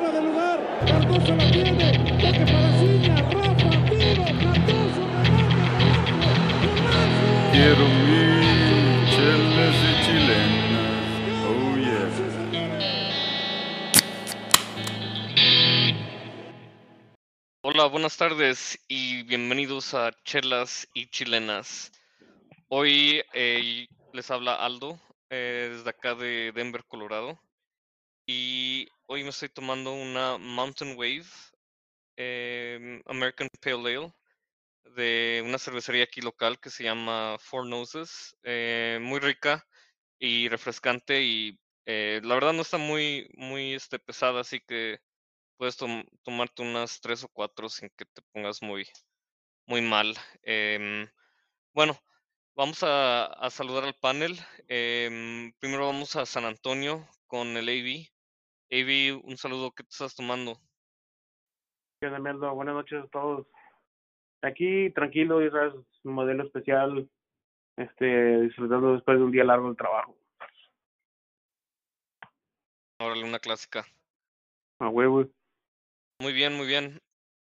fuera de lugar. Cardoso la tiene. Toque para Ciña. Rafa, tiro. Cardoso, remate. Quiero mi chelas y chilenas. Oh yeah. Hola, buenas tardes y bienvenidos a Chelas y Chilenas. Hoy eh, les habla Aldo eh, desde acá de Denver, Colorado. Y hoy me estoy tomando una Mountain Wave em, American Pale Ale de una cervecería aquí local que se llama Four Noses. eh, muy rica y refrescante y eh, la verdad no está muy, muy este, pesada, así que puedes tom- tomarte unas tres o cuatro sin que te pongas muy, muy mal. Em, bueno, vamos a, saludar al panel. Em, primero vamos a San Antonio con el AV. AV, un saludo, ¿qué te estás tomando? ¿Qué onda? Buenas noches a todos. Aquí tranquilo, y sabes, un modelo especial, este, disfrutando después de un día largo de trabajo. Órale, una clásica. A huevo. Muy bien, muy bien.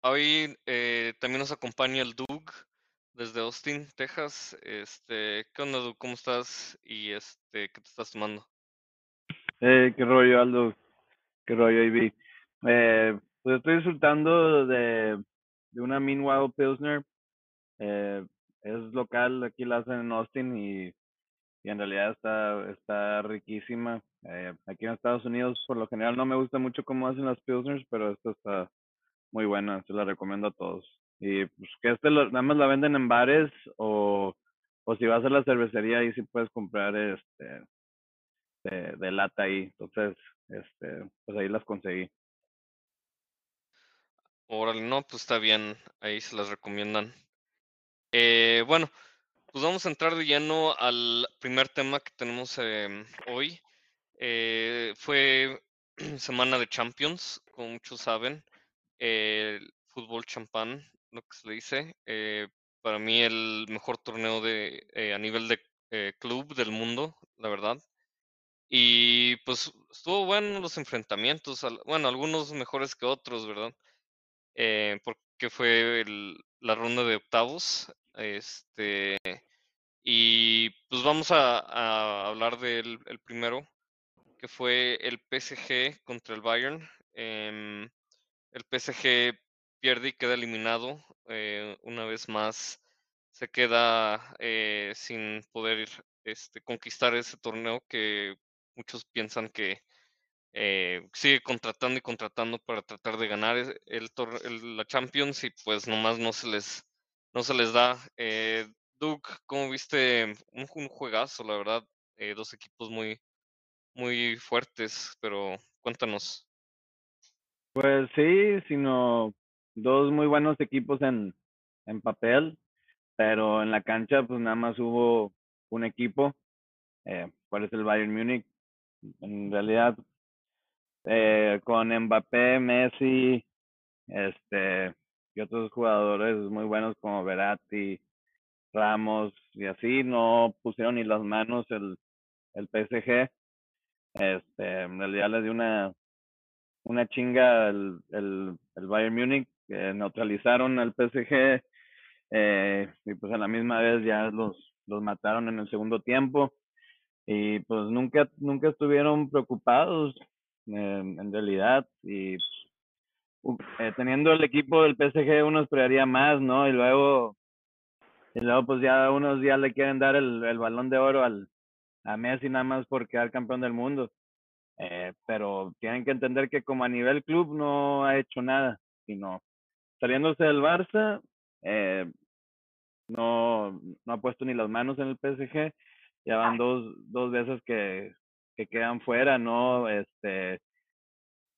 Hoy eh, también nos acompaña el Doug desde Austin, Texas. Este, ¿qué onda, Doug? ¿Cómo estás? Y este, ¿qué te estás tomando? Eh, qué rollo, Aldo. Qué rollo, Ivy. Eh, pues estoy disfrutando de, una Meanwhile Pilsner. Eh, es local, aquí la hacen en Austin y, y en realidad está, está riquísima. Eh, aquí en Estados Unidos, por lo general, no me gusta mucho cómo hacen las Pilsners, pero esta está muy buena, se la recomiendo a todos. Y pues que este lo- nada más la venden en bares o, o si vas a la cervecería ahí sí puedes comprar este de, de lata ahí. Entonces, este, pues ahí las conseguí. Órale, no, pues está bien, ahí se las recomiendan. Eh, bueno, pues vamos a entrar de lleno al primer tema que tenemos em, hoy. Eh, fue semana de Champions, como muchos saben, el fútbol champán, lo que se le dice. eh, para mí el mejor torneo de eh, a nivel de eh, club del mundo, la verdad. Y pues estuvo bueno los enfrentamientos, bueno, algunos mejores que otros, ¿verdad? eh, porque fue la ronda de octavos. Este, y pues vamos a, hablar del el primero, que fue el PSG contra el Bayern. Em, el PSG pierde y queda eliminado. eh, una vez más se queda eh, sin poder este, conquistar ese torneo que muchos piensan que eh, sigue contratando y contratando para tratar de ganar es- el, el- la Champions y pues nomás no se les no se les da. Eh, Duke, ¿cómo viste? Un, un juegazo, la verdad. eh, dos equipos muy muy fuertes, pero cuéntanos. Pues sí, sino dos muy buenos equipos en, en papel, pero en la cancha pues nada más hubo un equipo, eh, cuál es el Bayern Múnich. En realidad, eh, con Mbappé, Messi, este, y otros jugadores muy buenos como Verratti, Ramos y así, no pusieron ni las manos el, el PSG. Este, en realidad les dio una, una chinga el, el, el Bayern Múnich, que neutralizaron al PSG eh, y pues a la misma vez ya los, los mataron en el segundo tiempo y pues nunca, nunca estuvieron preocupados eh, en realidad y eh, teniendo el equipo del PSG uno esperaría más, ¿no? Y luego, y luego pues ya unos ya le quieren dar el, el balón de oro al, a Messi nada más por quedar campeón del mundo. Eh, pero tienen que entender que como a nivel club no ha hecho nada, sino saliéndose del Barça, eh, no, no ha puesto ni las manos en el PSG, ya van dos, dos veces que, que quedan fuera, ¿no? Este,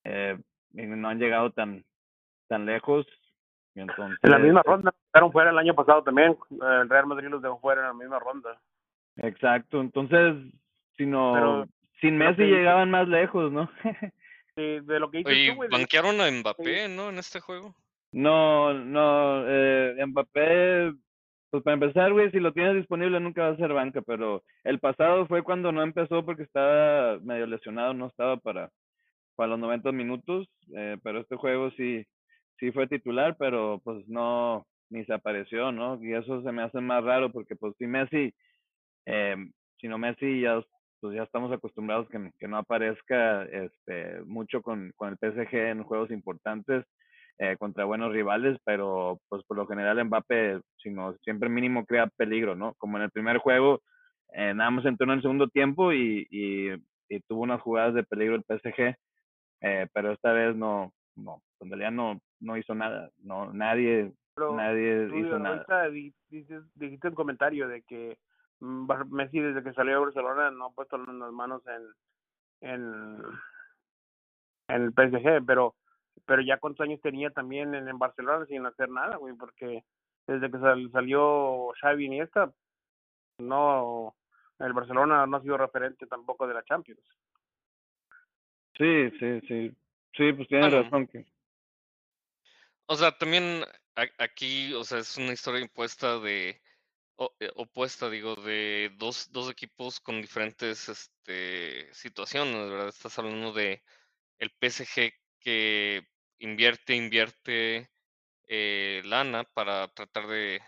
eh, no han llegado tan, tan lejos. Entonces, En la misma ronda, quedaron fuera el año pasado también. eh, El Real Madrid los dejó fuera en la misma ronda. Exacto, entonces, si no, Pero- sin Messi que- llegaban más lejos, ¿no? Sí, de lo que dices Oye, tú, de- banquearon a Mbappé, ¿no? En este juego. No, no, eh, Mbappé, pues para empezar, güey, si lo tienes disponible nunca va a ser banca, pero el pasado fue cuando no empezó porque estaba medio lesionado, no estaba para, para los 90 minutos, eh, pero este juego sí, sí fue titular, pero pues no, ni se apareció, ¿no? Y eso se me hace más raro porque pues si Messi, eh, si no Messi ya, pues ya estamos acostumbrados que, que no aparezca este, mucho con, con el PSG en juegos importantes eh, contra buenos rivales, pero pues por lo general Mbappé, sino siempre mínimo crea peligro, ¿no? Como en el primer juego, eh, nada más entró en el segundo tiempo y, y, y tuvo unas jugadas de peligro el PSG, eh, pero esta vez no, no, en realidad no, no hizo nada, no, nadie, Pero nadie tú hizo nada. ahorita di- dices, dijiste un comentario de que mm, Messi desde que salió de Barcelona no ha puesto las manos en, en, en el PSG, pero pero ya cuántos años tenía también en, en Barcelona sin hacer nada, güey, porque desde que sal- salió Xavi Iniesta, no, el Barcelona no ha sido referente tampoco de la Champions. Sí, sí, sí, sí, pues tienes Bueno. razón que, O sea, también aquí, o sea, es una historia impuesta de, o- eh, opuesta, digo, de dos, dos equipos con diferentes este, situaciones, ¿verdad? Estás hablando de el PSG que invierte, invierte eh, lana para tratar de,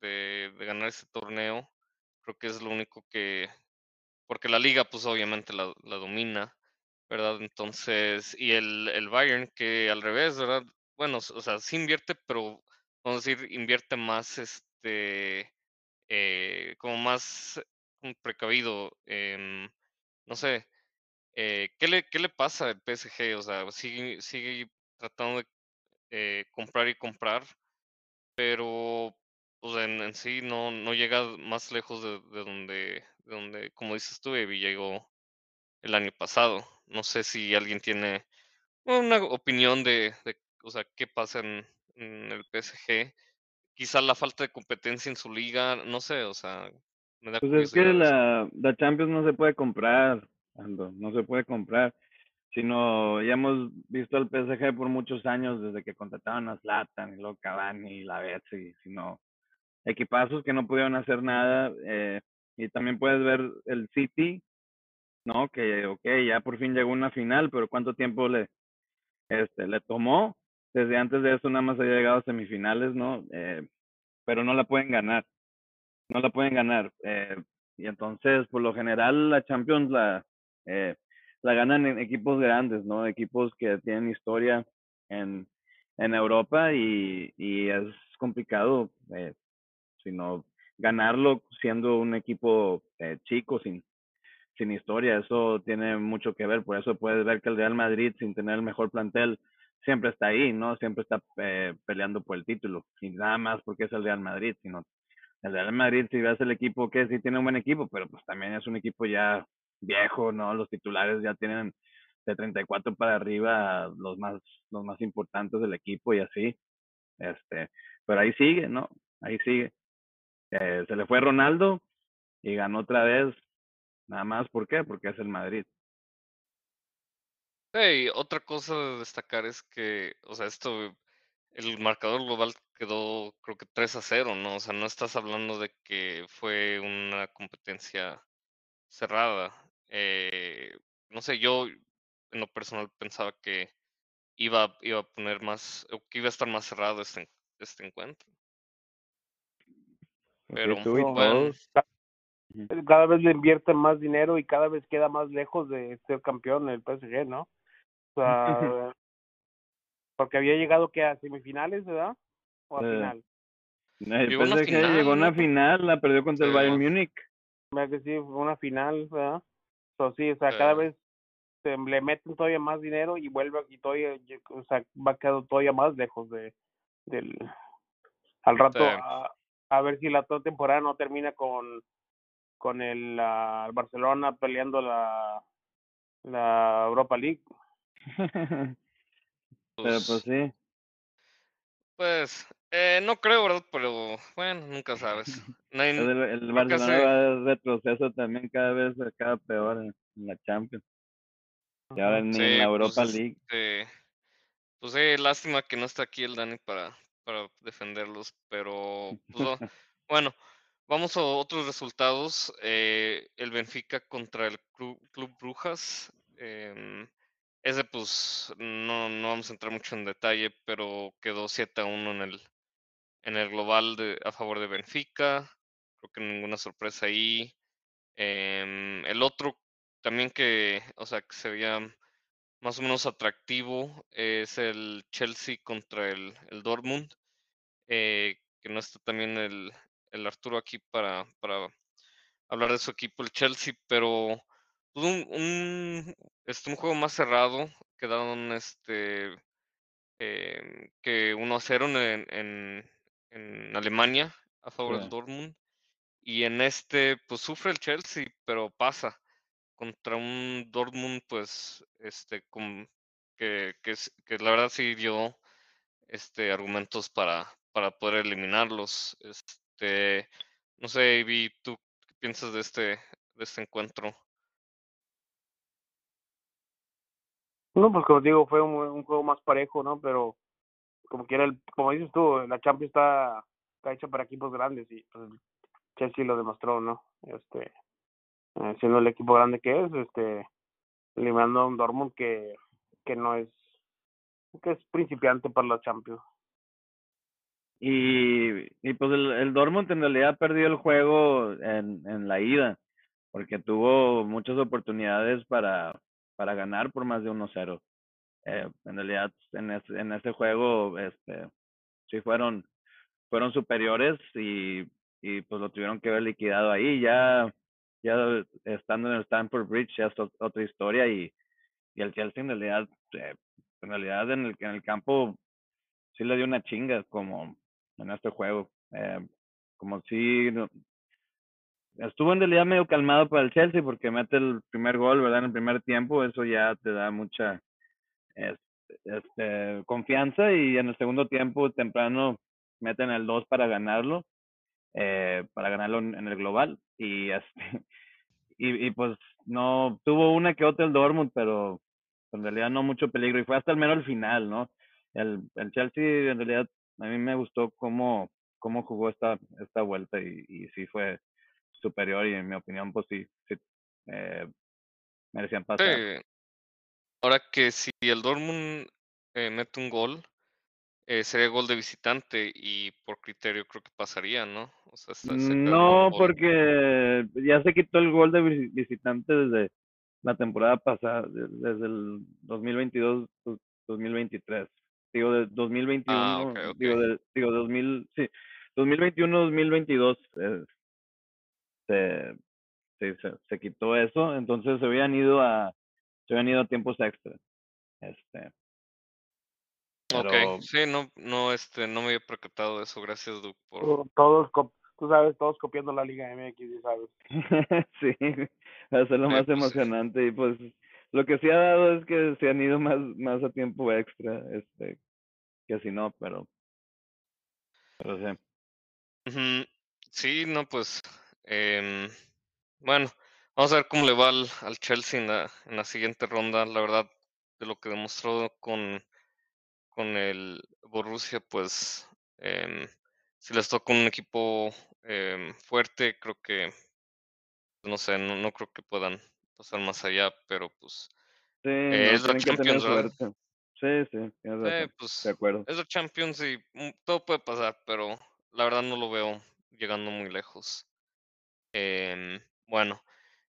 de, ganar ese torneo. Creo que es lo único que, porque la liga, pues obviamente la, la domina, ¿verdad? Entonces, y el, el Bayern que al revés, ¿verdad? Bueno, o sea, sí invierte, pero vamos a decir, invierte más, este, eh, como más precavido. em, no sé, eh, ¿qué le, qué le pasa al PSG? O sea, sigue, sigue tratando de eh, comprar y comprar, pero pues en, en sí no, no llega más lejos de, de donde, de donde, como dices tú, Evi, llegó el año pasado. No sé si alguien tiene una opinión de, de o sea, qué pasa en, en el PSG. Quizá la falta de competencia en su liga, no sé, o sea, me da pues es que la, la Champions no se puede comprar, No se puede comprar, sino ya hemos visto al PSG por muchos años desde que contrataron a Zlatan y luego Cavani y la Betsy, sino equipazos que no pudieron hacer nada, eh, y también puedes ver el City, ¿no? Que, ok, ya por fin llegó una final, pero ¿cuánto tiempo le, este, le tomó? Desde antes de eso nada más había llegado a semifinales, ¿no? Eh, pero no la pueden ganar, no la pueden ganar. Eh, y entonces, por lo general, la Champions la, eh, la ganan en equipos grandes, ¿no? Equipos que tienen historia en, en Europa y, y es complicado, eh, sino ganarlo siendo un equipo eh, chico, sin, sin historia. Eso tiene mucho que ver. Por eso puedes ver que el Real Madrid, sin tener el mejor plantel, siempre está ahí, ¿no? Siempre está eh, peleando por el título. Y nada más porque es el Real Madrid, sino el Real Madrid, si ves el equipo, que sí tiene un buen equipo, pero pues también es un equipo ya viejo, ¿no? Los titulares ya tienen de 34 para arriba los más, los más importantes del equipo y así. Este, pero ahí sigue, ¿no? Ahí sigue. Eh, se le fue Ronaldo y ganó otra vez. Nada más, ¿por qué? Porque es el Madrid. Hey, otra cosa de destacar es que, o sea, esto, el marcador global quedó creo que 3 a 0, ¿no? O sea, no estás hablando de que fue una competencia cerrada. Eh, no sé, yo en lo personal pensaba que iba, iba a poner más, que iba a estar más cerrado este, este encuentro. Pero bueno. Ujú. cada vez le invierten más dinero y cada vez queda más lejos de ser campeón el PSG, ¿no? O sea, porque había llegado que a semifinales, ¿verdad? O a Eh, final. El Llegó a una PSG final, llegó a una final, la perdió contra el. Bayern Múnich. Que sí, fue una final, ¿verdad? So, sí, o sea, cada vez se le meten todavía más dinero y vuelve y todavía, o sea, va quedando todavía más lejos de del al rato Sí. a, a ver si la toda temporada no termina con con el ah, Barcelona peleando la la Europa League. Pero pues, pues sí. pues, eh, no creo, ¿verdad? Pero bueno, nunca sabes. No hay- El, el Barcelona va de retroceso también cada vez, cada peor en, en la Champions. Y ahora Sí, en la pues, Europa League. este, pues sí, lástima que no está aquí el Dani para, para defenderlos, pero pues, bueno, vamos a otros resultados. Eh, el Benfica contra el Clu- Club Brujas. em, ese pues no, no vamos a entrar mucho en detalle, pero quedó 7 a 1 en el, en el global de, a favor de Benfica. Creo que ninguna sorpresa ahí. Em, el otro también que, o sea, que se veía más o menos atractivo es el Chelsea contra el, el Dortmund. Eh, que no está también el, el Arturo aquí para, para hablar de su equipo, el Chelsea, pero pues, un, un, este, un juego más cerrado. Quedaron este eh, que 1 a 0 en, en, en Alemania a favor del. Dortmund. Y en este, pues sufre el Chelsea, pero pasa contra un Dortmund, pues, este, con, que, que, que la verdad sí dio este, argumentos para, para poder eliminarlos. Este, no sé, Ivy, ¿tú qué piensas de este, de este encuentro? No, pues como digo, fue un, un juego más parejo, ¿no? Pero como quiera, el, como dices tú, la Champions está, está hecha para equipos grandes y pues, Chelsea lo demostró, ¿no? Este, eh, siendo el equipo grande que es, este, eliminando a un Dortmund que, que no es, que es principiante para la Champions. Y, y pues el, el Dortmund en realidad perdió el juego en, en la ida, porque tuvo muchas oportunidades para, para ganar por más de 1-0. Eh, en realidad, en ese, en ese juego, este, sí fueron, fueron superiores y, y pues lo tuvieron que haber liquidado ahí. Ya, ya estando en el Stamford Bridge ya es ot- otra historia y, y el Chelsea en realidad, eh, en realidad en el, en el campo sí le dio una chinga como en este juego. Eh, como si estuvo en realidad medio calmado para el Chelsea porque mete el primer gol, ¿verdad? En el primer tiempo, eso ya te da mucha es- este, confianza y en el segundo tiempo temprano meten el 2 para ganarlo, eh, para ganarlo en, en el global y este, y, y pues no tuvo una que otra el Dortmund, pero en realidad no mucho peligro y fue hasta el mero al final, ¿no? El, el Chelsea en realidad a mí me gustó cómo, cómo jugó esta, esta vuelta y, y sí fue superior y en mi opinión pues sí, sí eh, merecían pasar. Sí, ahora que si el Dortmund eh, mete un gol, eh, sería gol de visitante y por criterio creo que pasaría, ¿no? O sea, se, se queda No, porque ya se quitó el gol de visi- visitante desde la temporada pasada, de- desde el 2022, dos- 2023. Digo, de 2021, Ah, ok, ok. digo, de, digo, 2000, sí, 2021, 2022, eh, se, sí, se, se quitó eso, entonces se habían ido a, se habían ido a tiempos extra. Este, Ok, pero sí, no, no, este, no me había percatado de eso. Gracias, Duke, por... Todos, tú sabes, todos copiando la Liga MX, sabes. sí, va a ser lo Sí, más pues, emocionante y pues lo que sí ha dado es que se han ido más, más a tiempo extra, este, que si no, pero, pero sí. No, pues, em, bueno, vamos a ver cómo le va al, al Chelsea en la, en la siguiente ronda. La verdad, de lo que demostró con, con el Borussia, pues, em, si les toca un equipo em, fuerte, creo que, no sé, no, no creo que puedan pasar más allá, pero pues, Sí, eh, es la Champions. Sí, sí, razón, pues, de acuerdo. es la Champions y mm, todo puede pasar, pero la verdad no lo veo llegando muy lejos. Em, bueno,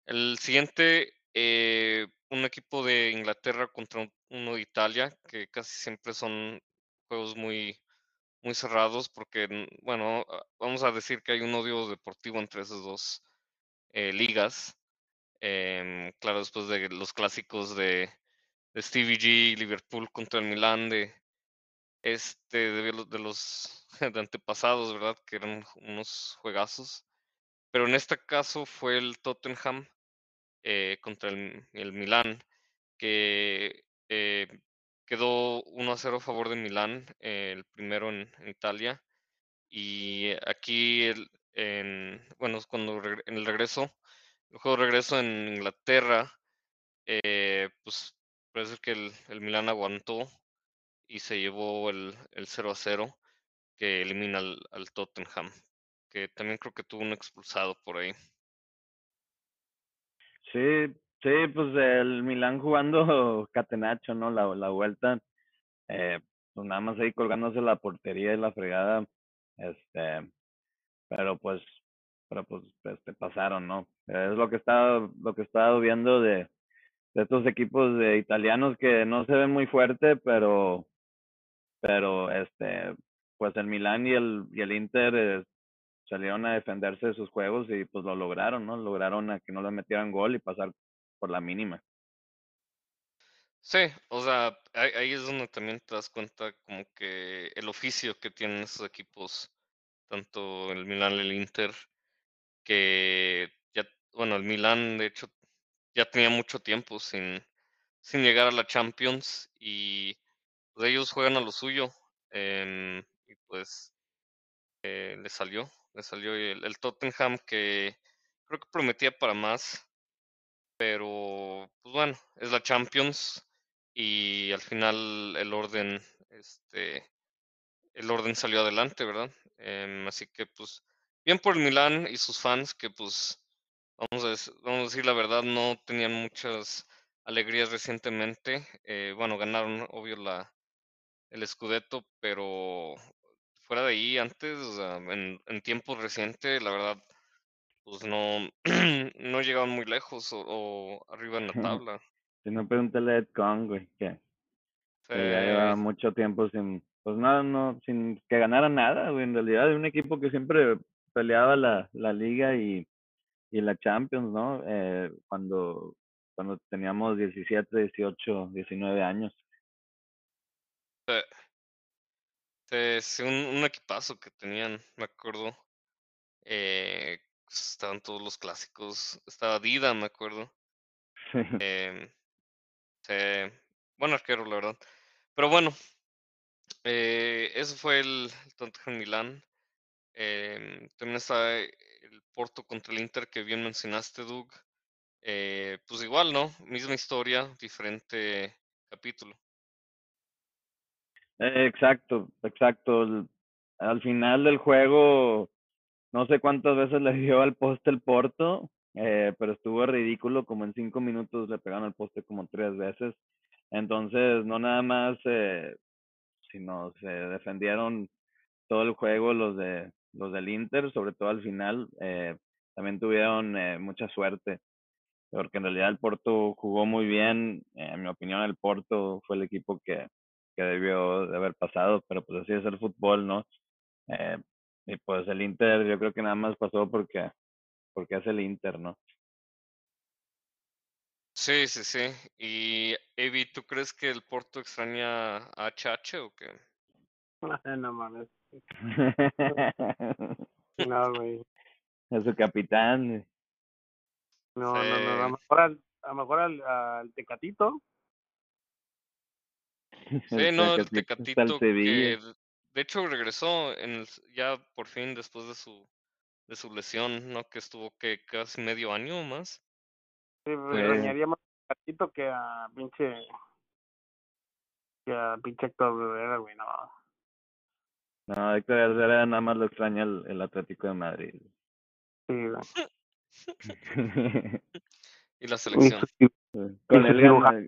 el siguiente, eh, un equipo de Inglaterra contra un- uno de Italia, que casi siempre son juegos muy, muy cerrados, porque, bueno, ah, vamos a decir que hay un odio deportivo entre esas dos eh, ligas. Em, claro, después de los clásicos de, de Stevie G, Liverpool contra el Milán, de este, de los, de los de antepasados, ¿verdad? Que eran unos juegazos. Pero en este caso fue el Tottenham eh, contra el, el Milán, que eh, quedó 1 a 0 a favor de Milán, eh, el primero en, Italia. Y aquí, el, en, bueno, cuando en el regreso, el juego de regreso en Inglaterra, eh, pues parece que el, el Milán aguantó y se llevó el, el 0 a 0 que elimina al, al Tottenham, que también creo que tuvo un expulsado por ahí. Sí, Sí, pues el Milán jugando catenacho, ¿no? La, la vuelta, eh, pues nada más ahí colgándose la portería y la fregada, este, pero pues, pero pues, este, pasaron, ¿no? Es lo que estaba, lo que estaba viendo de, estos equipos de italianos que no se ven muy fuerte, pero, pero este, pues el Milán y el, y el Inter eh, salieron a defenderse de sus juegos y pues lo lograron, ¿no? Lograron a que no le metieran gol y pasar por la mínima. Sí, o sea, ahí, ahí es donde también te das cuenta como que el oficio que tienen esos equipos, tanto el Milán y el Inter, que ya, bueno, el Milán de hecho ya tenía mucho tiempo sin, sin llegar a la Champions y pues, ellos juegan a lo suyo em, y pues eh, le salió, le salió el, el Tottenham que creo que prometía para más, pero pues bueno, es la Champions y al final el orden, este, el orden salió adelante, ¿verdad? Em, así que pues bien por el Milán y sus fans que pues vamos a, vamos a decir la verdad no tenían muchas alegrías recientemente. Eh, bueno, ganaron obvio la el Scudetto, pero fuera de ahí antes, en, en tiempos recientes, la verdad, pues no, no llegaban muy lejos o, o arriba en la tabla. Si no, pregúntale a Ed Kong, güey, que, que ya lleva mucho tiempo sin, pues nada, no, sin que ganara nada, güey, en realidad, de un equipo que siempre peleaba la, la liga y, y la Champions, ¿no? Eh, cuando, cuando teníamos 17, 18, 19 años. eh, sí, un, un equipazo que tenían, me acuerdo. Eh, estaban todos los clásicos. Estaba Dida, me acuerdo. Eh, buen arquero, la verdad. Pero bueno, eh, eso fue el, el Tottenham Milán. Em, también está el Porto contra el Inter que bien mencionaste, Doug. Eh, pues igual, ¿no? Misma historia, diferente capítulo. Exacto, exacto. Al final del juego, no sé cuántas veces le dio al poste el Porto, eh, pero estuvo ridículo, como en cinco minutos le pegaron al poste como tres veces. Entonces, no nada más, eh, sino se defendieron todo el juego los de los del Inter, sobre todo al final, eh, también tuvieron eh, mucha suerte, porque en realidad el Porto jugó muy bien, en mi opinión el Porto fue el equipo que, que debió de haber pasado, pero pues así es el fútbol, ¿no? Eh, y pues el Inter yo creo que nada más pasó porque, porque es el Inter, ¿no? Sí, sí, sí. Y, Evi, ¿tú crees que el Porto extraña a HH o qué? no mames. No, güey. a su capitán. No, no, no. A lo mejor al, a lo mejor al, al Tecatito. Sí, no, el Tecatito que de hecho regresó en el- ya por fin después de su de su lesión, ¿no? Que estuvo que casi medio año o más. Sí, Sí. extrañaría más a Tecatito que a pinche. que a pinche Héctor Rivera, güey. No. No, Héctor Herrera nada más lo extraña el, el Atlético de Madrid. Sí, güey. Y la selección. Con él gana-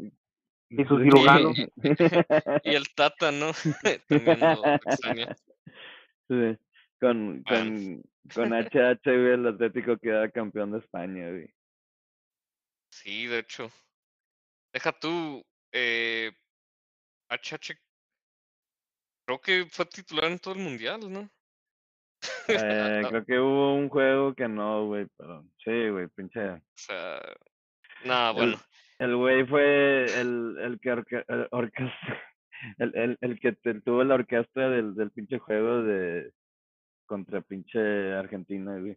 y su Sí. cirujano. Y el Tata, ¿no? También lo extraña. Sí, Con, con, con HH, güey, el Atlético queda campeón de España, güey. Sí, de hecho. Deja tú, eh, HH, creo que fue titular en todo el mundial, ¿no? Eh, creo que hubo un juego que no, güey, pero sí, güey, pinche. O sea, nada, bueno. El güey fue el, el que orque- el, el, el, que tuvo la orquesta del, del pinche juego de contra pinche Argentina, güey.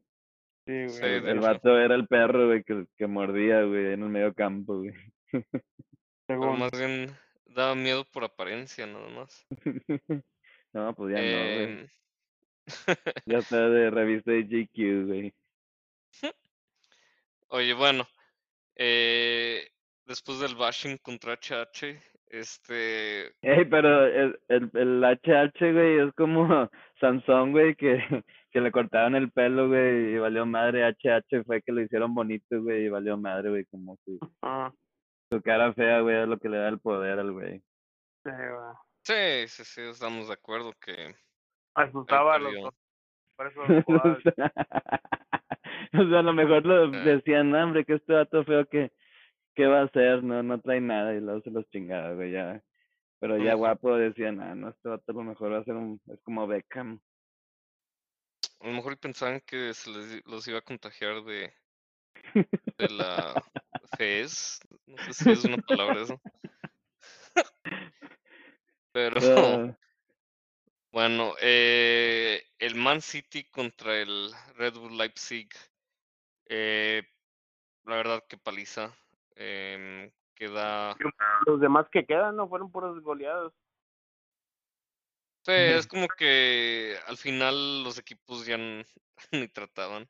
Sí, Sí, güey. El, vato era el perro, güey, que, que mordía, güey, en el medio campo, güey. Pero más bien daba miedo por apariencia, nada más. No, pues ya no, güey. Em, Ya está de revista de GQ, güey. Oye, bueno, eh, después del bashing contra HH, Este, Ey, pero el, el, el HH, güey, es como Sansón, güey, que, que le cortaron el pelo, güey, y valió madre. HH fue que lo hicieron bonito, güey, y valió madre, güey, como su, Ah, su cara fea, güey, es lo que le da el poder al güey. sí, güey. sí, sí, sí, estamos de acuerdo que Asustaba a los perdió. por eso o sea, a lo mejor lo Ah. decían, "No, hombre, que este dato feo que, ¿qué va a hacer? No, no trae nada, y luego se los chingaba, güey, ya. Pero ya guapo decían, ah, no, este vato a lo mejor va a ser un, es como Beckham. a lo mejor pensaban que se les, los iba a contagiar de, de la fez, no sé si es una palabra eso. Pero Ah, bueno, eh, el Man City contra el Red Bull Leipzig, eh, la verdad que paliza, em, queda, Los demás que quedan no fueron puros goleados. sí, es como que al final los equipos ya ni trataban,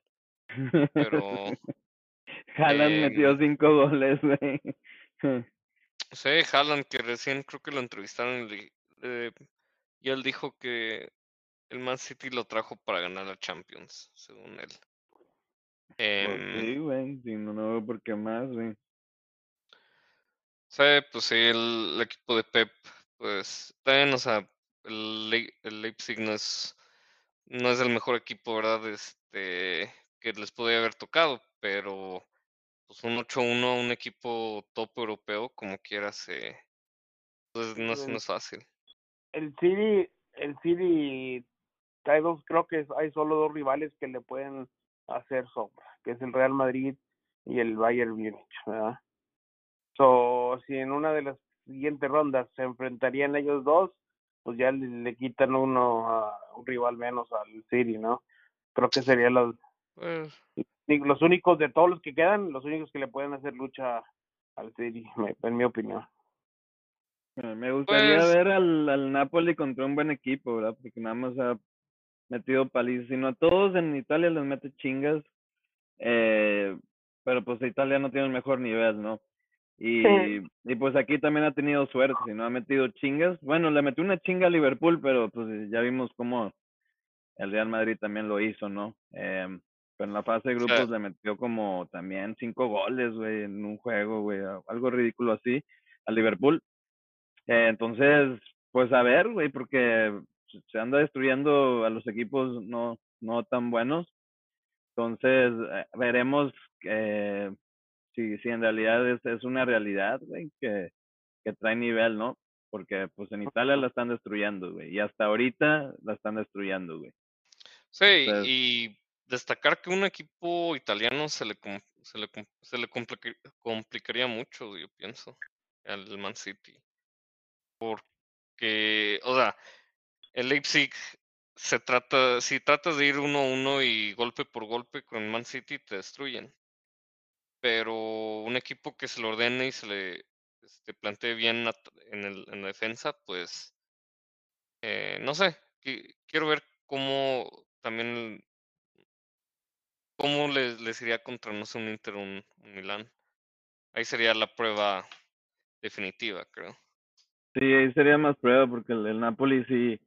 pero Haaland metió em, cinco goles, güey. Sí, Haaland, que recién creo que lo entrevistaron y, eh, y él dijo que el Man City lo trajo para ganar la Champions, según él. Pues Em, sí, güey, si no, no veo por qué más, güey. Sí, pues sí, el, el equipo de Pep, pues también, o sea, el, el Leipzig no es, no es el mejor equipo, ¿verdad? Este, que les podría haber tocado, pero pues un 8-1 a un equipo top europeo, como quiera, se, pues, no, es- no es fácil. El City, el City, hay dos, creo que hay solo dos rivales que le pueden hacer sombra, que es el Real Madrid y el Bayern Múnich, ¿verdad? So, si en una de las siguientes rondas se enfrentarían ellos dos, pues ya le, le quitan uno a un rival menos al City, ¿no? Creo que serían los, Pues, los únicos de todos los que quedan, los únicos que le pueden hacer lucha al City, en mi opinión. Me gustaría Pues- ver al, al Napoli contra un buen equipo, ¿verdad? Porque nada más ha metido palizas. Si no a todos en Italia les mete chingas. Eh, pero pues Italia no tiene el mejor nivel, ¿no? Y, y pues aquí también ha tenido suerte, si no ha metido chingas. Bueno, le metió una chinga a Liverpool, pero pues ya vimos cómo el Real Madrid también lo hizo, ¿no? Em, pero en la fase de Sí. grupos le metió como también cinco goles, güey, en un juego, güey, algo ridículo así, a Liverpool. Eh, entonces, pues a ver, güey, porque se- se anda destruyendo a los equipos no, no tan buenos. Entonces, eh, veremos eh, si, si en realidad es, es una realidad, güey, que, que trae nivel, ¿no? Porque pues en Italia la están destruyendo, güey, y hasta ahorita la están destruyendo, güey. Sí, Entonces- y destacar que un equipo italiano se le, se le, se le complica- complicaría mucho, yo pienso, al Man City. Porque, o sea, el Leipzig se trata, si tratas de ir uno a uno y golpe por golpe con Man City, te destruyen. Pero un equipo que se lo ordene y se le este, plantee bien en, el, en la defensa, pues, eh, no sé, qui- quiero ver cómo también ¿Cómo les, les iría contra, no sé, un Inter un, un Milán? Ahí sería la prueba definitiva, creo. Sí, ahí sería más prueba porque el, Napoli sí,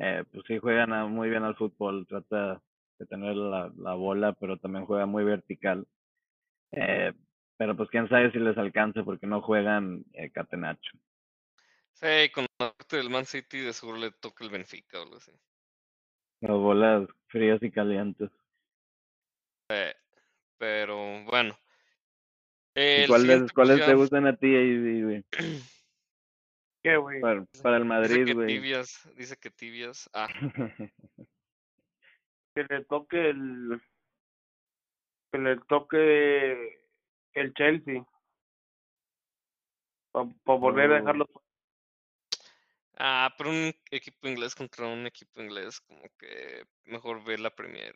eh, pues sí juegan muy bien al fútbol, trata de tener la bola, pero también juega muy vertical. Eh, pero pues quién sabe si les alcanza porque no juegan eh, catenacho. Sí, con la parte del Man City de seguro le toca el Benfica o algo así. Las bolas frías y calientes. Eh, pero bueno. ¿Y El cuáles, ya te gustan a ti güey? ¿Qué, güey? Para, para el Dice Madrid, que güey. tibias, dice que tibias. Ah, que le toque el que le toque el Chelsea para volver a Oh. dejarlo ah, pero un equipo inglés contra un equipo inglés, como que mejor ve la Premier.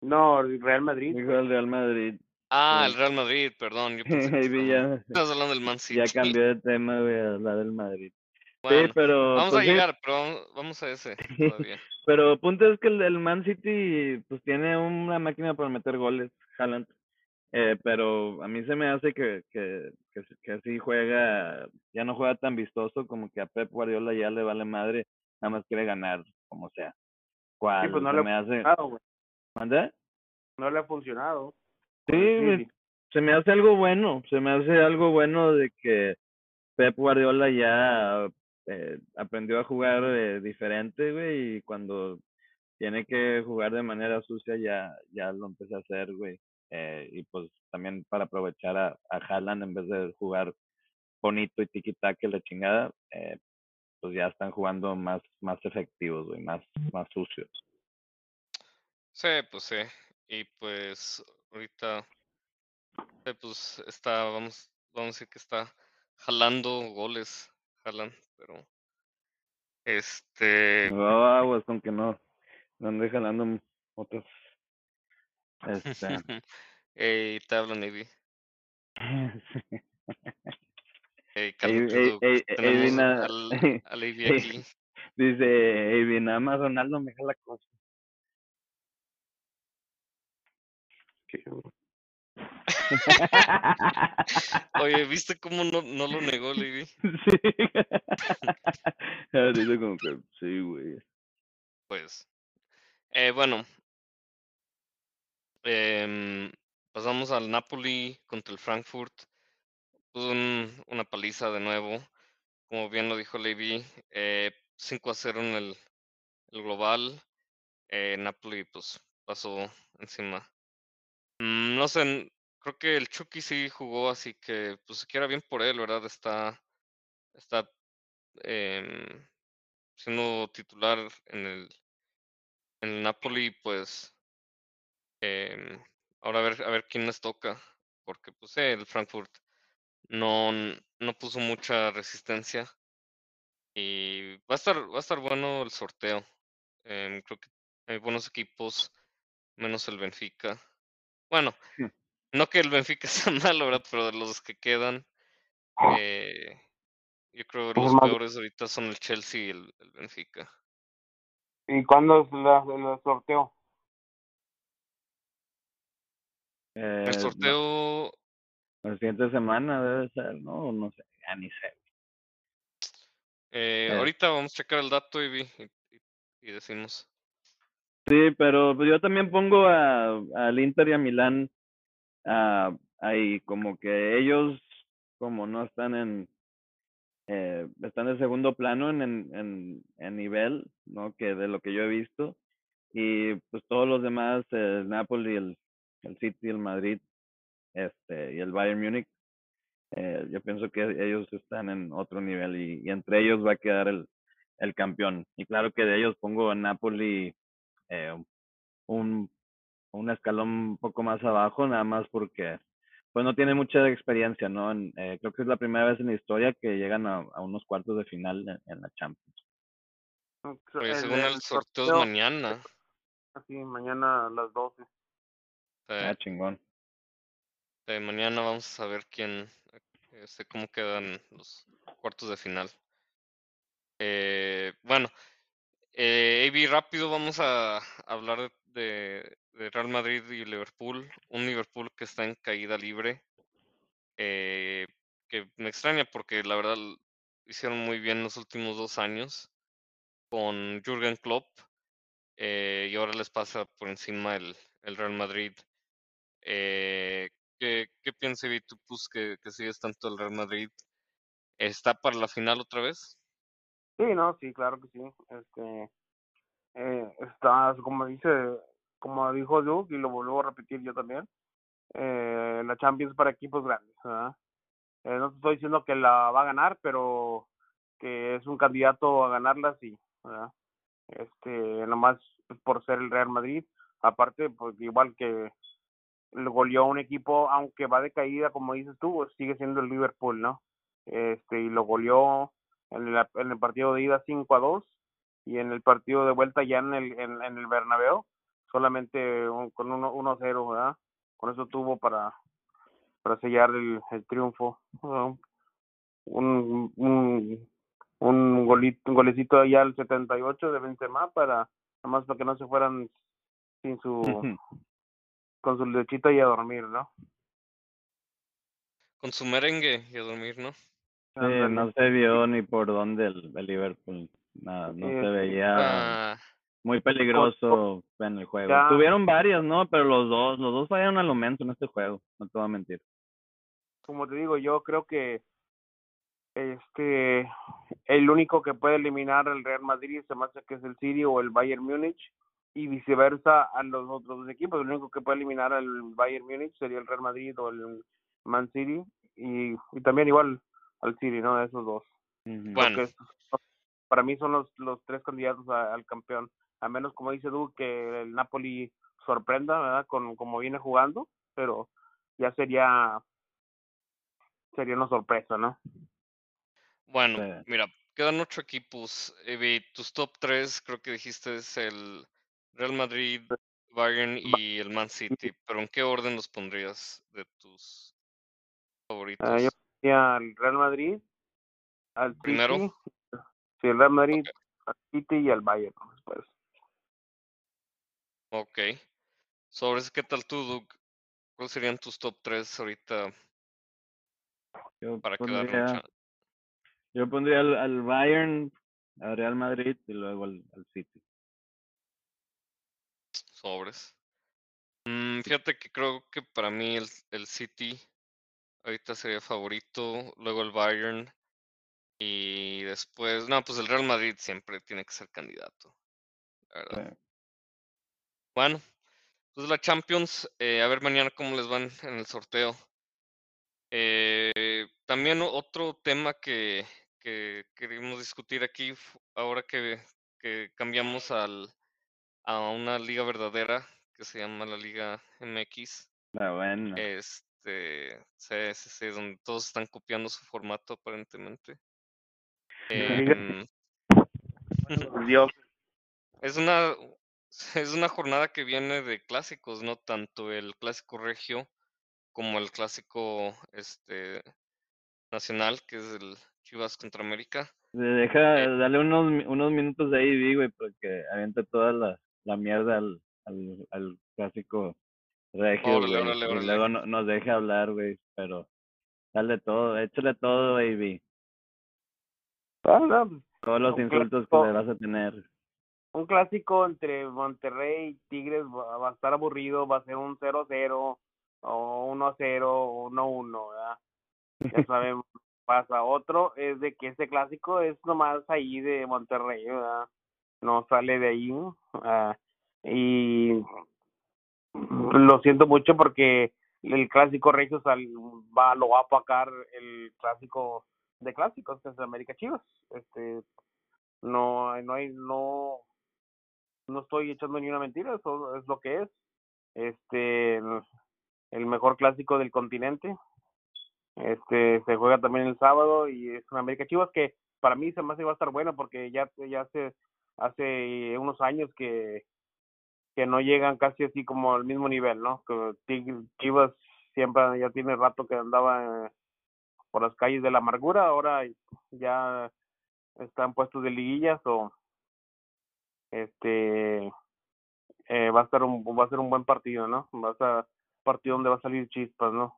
no el Real Madrid Dijo el Real Madrid. Ah, Sí. el Real Madrid, perdón. Yo pensé que ya, estabas hablando del Man City. ya cambié de tema, güey, a la del Madrid. Bueno, sí, pero. vamos pues a sí, llegar, pero vamos, vamos a ese todavía. Pero punto es que el, el Man City pues tiene una máquina para meter goles, Haaland. Eh, pero a mí se me hace que, que, que, que sí juega, ya no juega tan vistoso, como que a Pep Guardiola ya le vale madre, nada más quiere ganar, como sea. ¿Cuál? Sí, pues no se le me ha hace... ¿Mande? No le ha funcionado. Sí, güey, se me hace algo bueno, se me hace algo bueno de que Pep Guardiola ya eh, aprendió a jugar eh, diferente, güey, y cuando tiene que jugar de manera sucia ya, ya lo empecé a hacer, güey. Eh, y pues también para aprovechar a, a en vez de jugar bonito y tiki-taka y la chingada, eh, pues ya están jugando más, más efectivos, güey, más, más sucios. Sí, pues sí. Y pues ahorita pues está, vamos, vamos a decir que está jalando goles, jalan, pero este No, aguas con que no, no ande jalando otros. Este, Ey, te hablo Navy. Ey, cálmate, ey, ey, ey, Vina- al, al aquí. Dice, "Ey, nada más Ronaldo me jala cosas. Oye, ¿viste cómo no, no lo negó Levi? sí. Ah, como que, sí, güey. Pues, eh, bueno, em, pasamos al Napoli contra el Frankfurt. Puso un- una paliza de nuevo. Como bien lo dijo Levi, eh, 5 a 0 en el, el global. Eh, Napoli pues pasó encima. Mm, no sé, creo que el Chucky sí jugó, así que pues que era bien por él, ¿verdad? Está, está em, siendo titular en el, en el Napoli, pues em, ahora a ver, a ver quién les toca, porque pues el Frankfurt no, no puso mucha resistencia y va a estar, va a estar bueno el sorteo. Em, creo que hay buenos equipos, menos el Benfica. Bueno, Sí. No que el Benfica sea malo, ¿verdad? Pero de los que quedan, eh, yo creo que Es los peores ahorita son el Chelsea y el, el Benfica. ¿Y cuándo es la, el sorteo? Eh, El no, sorteo, la siguiente semana debe ser, ¿no? No sé, ya ni sé. eh, Eh. ahorita vamos a checar el dato y, vi- y, y- decimos. Sí, pero pues, yo también pongo a, al Inter y a Milán ah, ahí, como que ellos, como no están en, eh, están en segundo plano en, en, en, nivel, ¿no? Que de lo que yo he visto. Y pues todos los demás, el Napoli, el, el City, el Madrid, este, y el Bayern Múnich, eh, yo pienso que ellos están en otro nivel y, y entre ellos va a quedar el, el campeón. Y claro que de ellos pongo a Napoli eh, un, un escalón un poco más abajo, nada más porque pues no tiene mucha experiencia, ¿no? En, eh, creo que es la primera vez en la historia que llegan a, a unos cuartos de final en, en la Champions. Según el sorteo mañana. Sí, mañana a las 12. eh, Ah, chingón. mañana vamos a saber quién, este, cómo quedan los cuartos de final. Eh, bueno, eh, AB, rápido vamos a hablar de, de Real Madrid y Liverpool. Un Liverpool que está en caída libre. eh, que me extraña porque la verdad hicieron muy bien los últimos dos años con Jürgen Klopp. eh, y ahora les pasa por encima el, el Real Madrid. Eh, ¿qué, qué tú pues, que, que sigues tanto el Real Madrid? ¿Está para la final otra vez? Sí, no, sí, claro que sí. Este, eh, está, como dice, como dijo Duke, y lo vuelvo a repetir yo también, eh, la Champions para equipos grandes, ¿verdad? Eh, no te estoy diciendo que la va a ganar, pero que es un candidato a ganarla, sí, ¿verdad? Este, nomás por ser el Real Madrid, aparte, pues igual que le goleó un equipo, aunque va de caída, como dices tú, sigue siendo el Liverpool, ¿no? Este, y lo goleó en el, en el partido de ida 5 a 2 y en el partido de vuelta ya en el, en, en el Bernabéu solamente un- con 1 1 0, ¿verdad? Con eso tuvo para para sellar el, el triunfo. Un, un, un, golito, un golecito allá al 78 de Benzema para, nada más para que no se fueran sin su, con su lechita y a dormir, ¿no? con su merengue y a dormir, ¿no? Sí, no se vio ni por dónde el, el Liverpool. Nada, no Sí, se veía Ah, muy peligroso en el juego. Ya. Tuvieron varios, ¿no? Pero los dos, los dos fallaron al momento en este juego, no te voy a mentir. como te digo, yo creo que este el único que puede eliminar al Real Madrid se me hace que es el City o el Bayern Múnich y viceversa a los otros dos equipos. El único que puede eliminar al Bayern Múnich sería el Real Madrid o el Man City y, y también igual al City, ¿no? Esos dos. Bueno. Para mí son los, los tres candidatos a- al campeón. A menos, como dice Du, que el Napoli sorprenda, ¿verdad? Con como viene jugando, pero ya sería sería una sorpresa, ¿no? bueno, Sí. mira, quedan ocho equipos. Evi, tus top tres creo que dijiste es el Real Madrid, Bayern y el Man City. Pero ¿en qué orden los pondrías de tus favoritos? Ah, yo pondría al Real Madrid, al City, Primero. sí, el Real Madrid, al City y al Bayern. ¿no? Ok. Sobre ese, ¿qué tal tú, Doug? ¿Cuáles serían tus top tres ahorita Yo para quedar pondría, yo pondría al, al Bayern, al Real Madrid y luego al, al City. Sobres. Mm, fíjate que creo que para mí el, el City ahorita sería favorito, luego el Bayern y después, no, pues el Real Madrid siempre tiene que ser candidato, la verdad. Bueno, pues la Champions, eh, a ver mañana cómo les van en el sorteo. Eh, también otro tema que, que queremos discutir aquí, ahora que, que cambiamos al, a una liga verdadera que se llama la Liga MX, Pero bueno, este, sí, sí, sí, donde todos están copiando su formato aparentemente. Liga- Em, Dios, Es una, es una jornada que viene de clásicos, no tanto el clásico regio como el clásico este nacional, que es el Chivas contra América. deja, eh. dale unos, unos minutos de ahí, güey, porque avienta toda la, la mierda al, al, al clásico regio, Órale, güey. órale, Y luego no, nos deja hablar, güey, pero dale todo, échale todo, baby. Ah, no, pues, Todos los insultos que le vas a tener. Un clásico entre Monterrey y Tigres va, va a estar aburrido, va a ser un 0-0 o 1-0 o 1-1, ¿verdad? Ya sabemos pasa. Otro es de que este clásico es nomás ahí de Monterrey, ¿verdad? No sale de ahí. ah, y lo siento mucho porque el clásico regio sal, va, lo va a apacar el clásico de clásicos, que es América Chivas. Este, no, no hay, no, no estoy echando ni una mentira, eso es lo que es. Este, el, mejor clásico del continente. Este, se juega también el sábado y es una América Chivas que para mí se me hace va a estar bueno porque ya, ya hace, hace unos años que, que no llegan casi así como al mismo nivel, ¿no? Que Chivas siempre ya tiene rato que andaba eh, por las calles de la amargura, ahora ya están puestos de liguillas o este eh, va a estar un va a ser un buen partido no va a ser un partido donde va a salir chispas no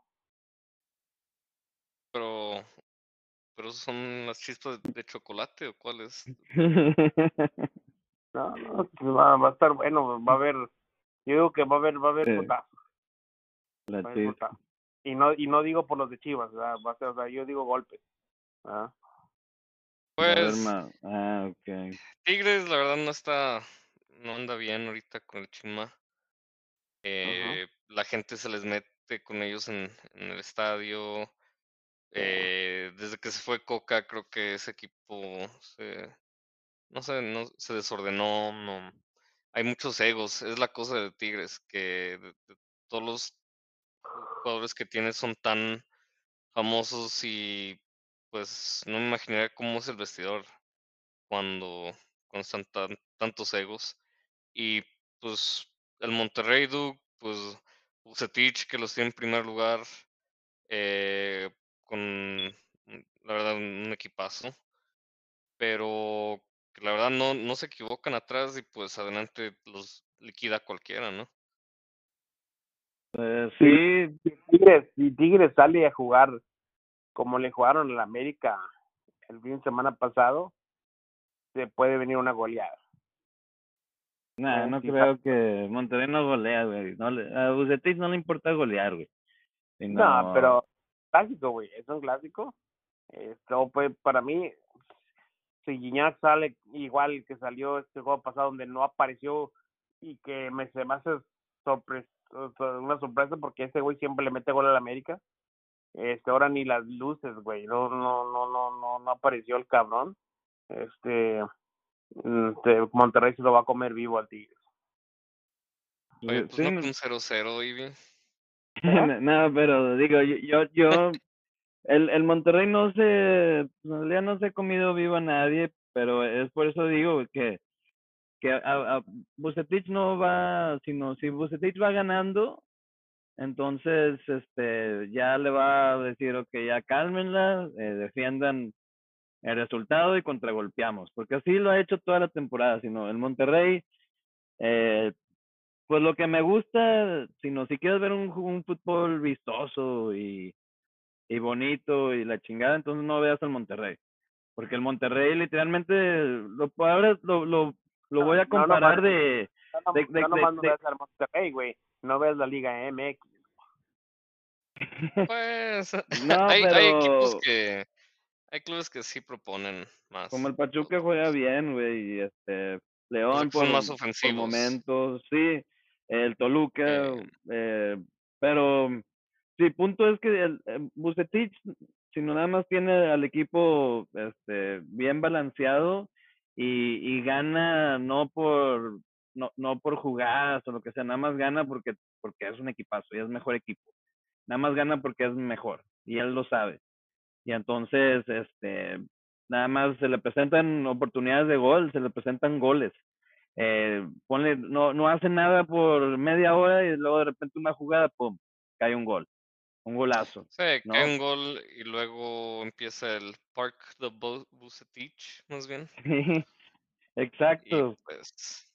Pero, pero son las chispas de chocolate o cuáles? no, no pues va, va a estar bueno va a haber yo digo que va a haber va a haber Sí. putazos, La va a haber chispa. putazos. y no y no digo por los de Chivas ¿verdad? va a ser o sea yo digo golpes ¿verdad? Pues Ah. Tigres, la verdad, no está, no anda bien ahorita con el Chima. Eh, La gente se les mete con ellos en, en el estadio. Eh, desde que se fue Coca, creo que ese equipo se, no sé, no, se desordenó. No, hay muchos egos. Es la cosa de Tigres, que de- de todos los jugadores que tiene son tan famosos y pues no me imaginaría cómo es el vestidor cuando, cuando están tan- tantos egos. Y pues el Monterrey Duke, pues Bucetich que los tiene en primer lugar, eh, con la verdad un equipazo. Pero la verdad no, no se equivocan atrás y pues adelante los liquida cualquiera, ¿no? Pues Sí. Tigres si Tigres sale a jugar como le jugaron a la América el fin de semana pasado, se puede venir una goleada. Nah, Eh, no creo que Monterrey no golea, güey. No le, a Bucetich no le importa golear, güey. Sino- No, pero clásico, güey, es un clásico. Esto pues para mí si Guiñac sale igual que salió este juego pasado donde no apareció y que me se me hace una sorpresa porque ese güey siempre le mete gol a la América. Este ahora ni las luces, güey, no no no no no no apareció el cabrón. Este mm, este, Monterrey se lo va a comer vivo al Tigres. Oye, pues Sí, no no- con 0-0, Ivy. no, pero digo, yo, yo, yo el, el Monterrey no se, realidad no se ha comido vivo a nadie, pero es por eso digo que, que a, a Bucetich no va, sino si Bucetich va ganando, entonces este ya le va a decir, ok, ya cálmenla, eh, defiendan el resultado y contragolpeamos, porque así lo ha hecho toda la temporada, sino el Monterrey, eh, pues lo que me gusta, sino si quieres ver un, un fútbol vistoso y, y bonito y la chingada, entonces no veas al Monterrey, porque el Monterrey literalmente, lo, lo, lo, lo voy a no, no, comparar pero- de, De- de- de- güey, no veas la Liga MX. Pues No, hay, hay equipos pero- que hay clubes que sí proponen más. Como el Pachuca juega bien, güey, y este León son por, más por ofensivos. momentos, sí, el Toluca, Eh. eh, pero sí, punto es que el, el Bucetich, si no nada más tiene al equipo este bien balanceado y, y gana no por no, no por jugadas o lo que sea, nada más gana porque porque es un equipazo y es mejor equipo. Nada más gana porque es mejor y él lo sabe. Y entonces, este, nada más se le presentan oportunidades de gol, se le presentan goles. Eh, ponle, no, no hace nada por media hora y luego de repente una jugada, pum, cae un gol, un golazo. Sí, ¿no? un gol y luego empieza el Park de Bu- Bucetich, más bien. Y Exacto. pues.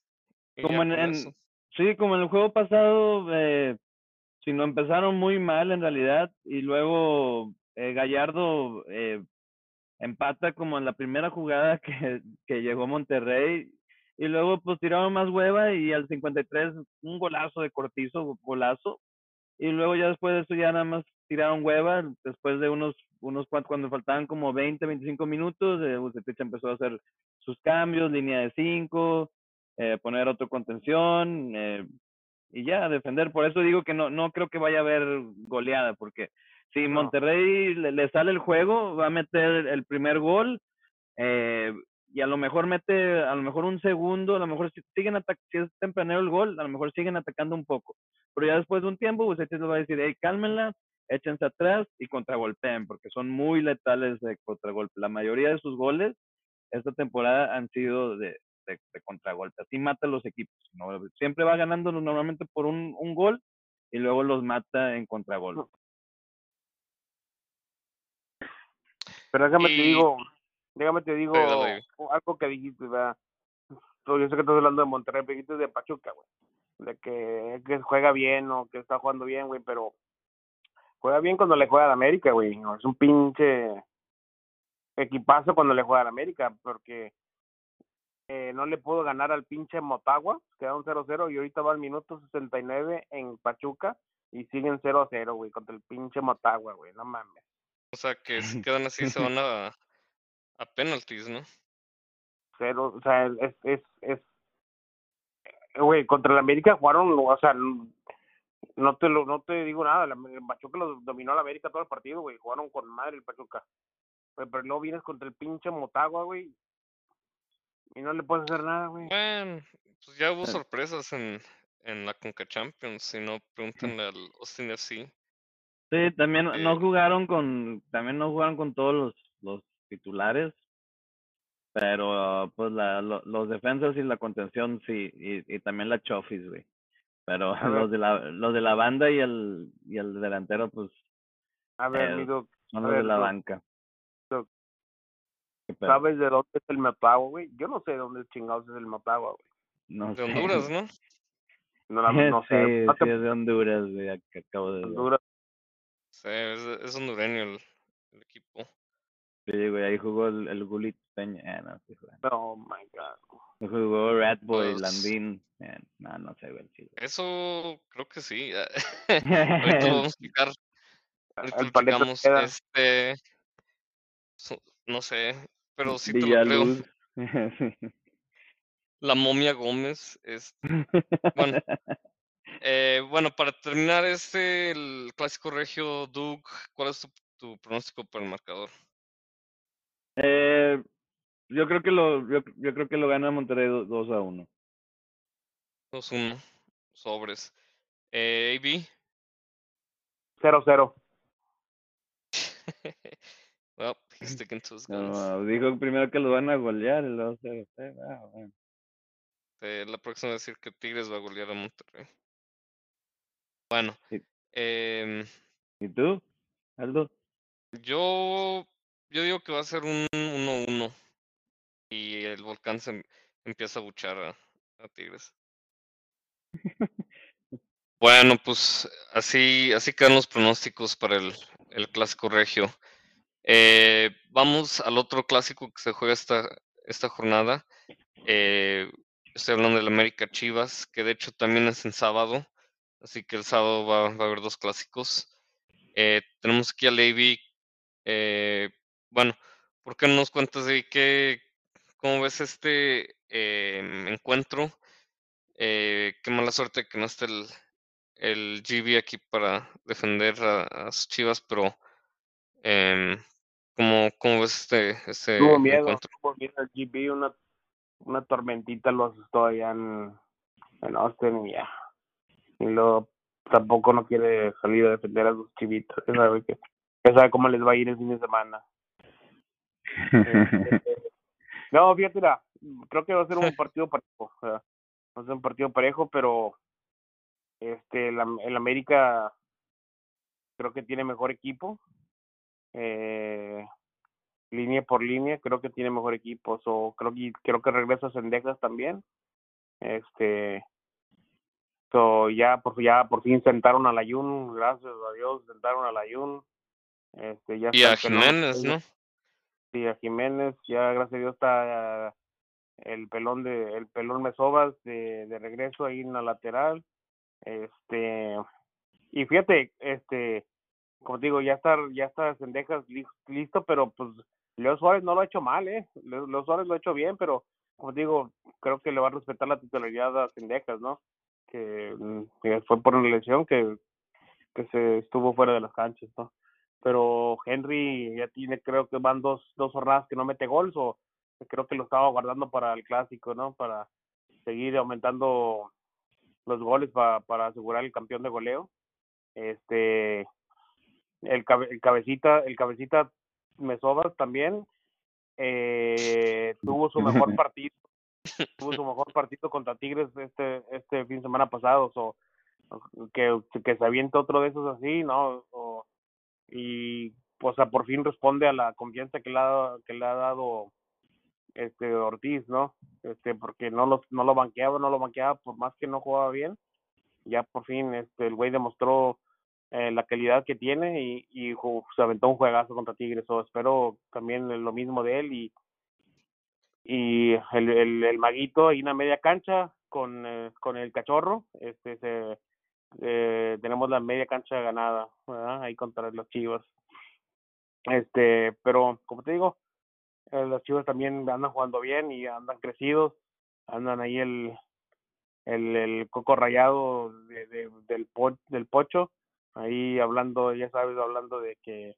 y Como en, sí, como en el juego pasado, eh, si no empezaron muy mal en realidad y luego eh, Gallardo eh, empata como en la primera jugada que, que llegó Monterrey y luego pues tiraron más hueva y al 53 un golazo de Cortizo, golazo y luego ya después de eso ya nada más tiraron hueva después de unos unos cuantos cuando faltaban como 20, 25 minutos, eh, Vucetich empezó a hacer sus cambios, línea de 5, eh, poner otro contención eh, y ya defender. Por eso digo que no no creo que vaya a haber goleada porque si No. Monterrey le, le sale el juego, va a meter el primer gol eh, y a lo mejor mete, a lo mejor un segundo, a lo mejor si siguen si es tempranero el gol, a lo mejor siguen atacando un poco. Pero ya después de un tiempo, Bucetich les va a decir, hey, cálmenla, échense atrás y contragolpeen, porque son muy letales de contragolpe. La mayoría de sus goles esta temporada han sido de, de, de contragolpe. Así mata a los equipos. ¿no? Siempre va ganando normalmente por un, un gol y luego los mata en contragolpe. Pero déjame te Y- digo, déjame te digo algo que dijiste, ¿verdad? Yo sé que estás hablando de Monterrey, pero dijiste de Pachuca, güey. De que, que juega bien o que está jugando bien, güey, pero juega bien cuando le juega a la América, güey. Es un pinche equipazo cuando le juega a la América, porque eh, no le pudo ganar al pinche Motagua, quedaron 0-0 y ahorita va al minuto 69 en Pachuca y siguen 0-0, güey, contra el pinche Motagua, güey, no mames. O sea, que si quedan así se van a, a penalties, ¿no? cero, o sea, es, es, es, eh, güey, contra el América jugaron, o sea, no te lo, no te digo nada, la- el Pachuca lo dominó al América todo el partido, güey, jugaron con madre el Pachuca, güey, pero luego vienes contra el pinche Motagua, güey, y no le puedes hacer nada, güey. Bueno, pues ya hubo Eh. sorpresas en, en la Conca Champions, si no, pregúntenle al Austin FC. Sí, también Eh, no jugaron con, también no jugaron con todos los, los titulares, pero pues la, lo- los defensas y la contención sí, y, y también la Chofis, güey. Pero A ver. los de la, los de la banda y el, y el delantero, pues A ver, eh, mi Doc, son a los de la Doc, banca. ¿sabes de dónde es el Motagua, güey? Yo no sé de dónde chingados es el Motagua, güey. No De sé. Honduras, ¿no? No, la- no sí, sé, sí, es de Honduras, güey, que acabo de ver. Honduras, Sí, es, es hondureño el, el equipo. Sí, güey, ahí jugó el, el Gullit Peña. Eh, no, sí, güey. Oh my god. Ahí Jugó Ratboy, Pues- Landín. Eh, no, no sé, güey. Sí, Eso creo que sí. Ahorita lo vamos a explicar. Ahorita lo. Este. no sé, pero sí te lo creo. La momia Gómez. Es, Bueno. eh, bueno, para terminar este, el clásico regio, Doug, ¿cuál es tu, tu pronóstico para el marcador? Eh, yo creo que lo, yo, yo creo que lo gana Monterrey 2 a 1. 2-1. Sobres. Eh, AB. 0-0. well, he's sticking to his guns. No, dijo primero que lo van a golear y luego 0 Ah, bueno. Eh, la próxima va a decir que Tigres va a golear a Monterrey. Bueno, Sí. em, ¿Y tú, Aldo? yo, yo digo que va a ser un 1-1 y el volcán se em- empieza a buchar a, Tigres. Bueno, pues así, así quedan los pronósticos para el, el clásico regio. Eh, vamos al otro clásico que se juega esta, esta jornada. Eh, estoy hablando del América Chivas, que de hecho también es en sábado, así que el sábado va, a haber dos clásicos. Eh, tenemos aquí a Levy. Bueno, ¿por qué no nos cuentas de qué, cómo ves este eh, encuentro? Eh, qué mala suerte que no esté el, el GB aquí para defender a, a sus Chivas, pero em, ¿cómo, cómo ves este, este Tuvo miedo, encuentro? tuvo miedo el GB, una, una tormentita lo asustó allá en, en Austin y ya. Y luego tampoco no quiere salir a defender a sus chivitos. Ya sabe, que, ya sabe cómo les va a ir el fin de semana. No, fíjate, creo que va a ser un partido parejo. o sea, va a ser un partido parejo, pero este el, Am- el América creo que tiene mejor equipo. Eh, línea por línea, creo que tiene mejor equipo. So, creo que creo que regresa Sendejas también. Este so, ya por ya por fin sentaron al Ayun, gracias a Dios sentaron al Ayun. Este ya Y a Jiménez, ¿no? Sí, a Jiménez, ya gracias a Dios está el pelón de el pelón Mesobas de, de regreso ahí en la lateral. Este y fíjate, este como digo, ya está ya está Sendejas lis- listo, pero pues Leo Suárez no lo ha hecho mal, eh. Leo, Suárez lo ha hecho bien, pero como digo, creo que le va a respetar la titularidad a Sendejas, ¿no? Que, mm, que fue por una lesión que que se estuvo fuera de las canchas, ¿no? Pero Henry ya tiene, creo que van dos, dos jornadas que no mete gol, o creo que lo estaba guardando para el clásico, ¿no? Para seguir aumentando los goles para, para asegurar el campeón de goleo. Este, el, cabe- el cabecita, el cabecita Mesobas también eh, tuvo su mejor partido, tuvo su mejor partido contra Tigres este, este fin de semana pasado, o que, que se aviente otro de esos así, ¿no? O- y, o sea, por fin responde a la confianza que le ha, que le ha dado este Ortiz, ¿no? Este, porque no lo, no lo banqueaba, no lo banqueaba, por más que no jugaba bien, ya por fin este el güey demostró eh, la calidad que tiene y, y se aventó un juegazo contra Tigres, o espero también lo mismo de él y y el, el, el maguito ahí en la media cancha con, eh, con el cachorro, este se, eh, tenemos la media cancha ganada, ¿verdad? Ahí contra los Chivas. Este, pero como te digo, eh, los Chivas también andan jugando bien y andan crecidos, andan ahí el el, el coco rayado de, de- del po, del pocho, ahí hablando, ya sabes, hablando de que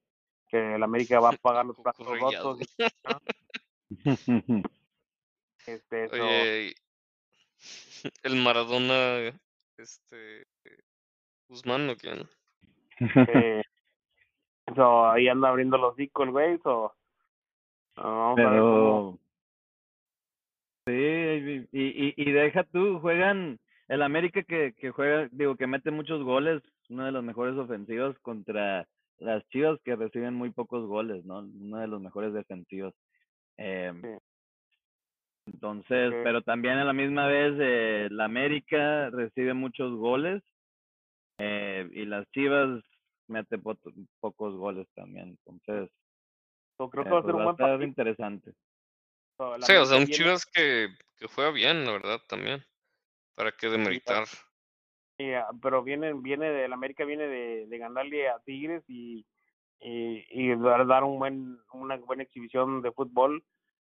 que el América va a pagar los platos rotos. Este, Oye, el Maradona, este, Guzmán, ¿o quién? eh, so, ahí anda abriendo los hocico el güey, so, vamos a ver cómo Pero sí, y, y, y deja tú, juegan el América que, que juega, digo, que mete muchos goles, una de las mejores ofensivas contra las Chivas que reciben muy pocos goles, ¿no? Una de los mejores defensivos. Em, Sí. Entonces, pero también a la misma vez eh, la América recibe muchos goles eh, y las Chivas mete po- pocos goles también. Entonces, So, creo Eh, que va a pues ser un va a buen estar partido. interesante. La Sí, o sea, un viene- Chivas que, que juega bien, la verdad, también. ¿Para qué demeritar? Sí, ah, pero viene, viene de, la América viene de, de ganarle a Tigres y, y, y dar, dar un buen, una buena exhibición de fútbol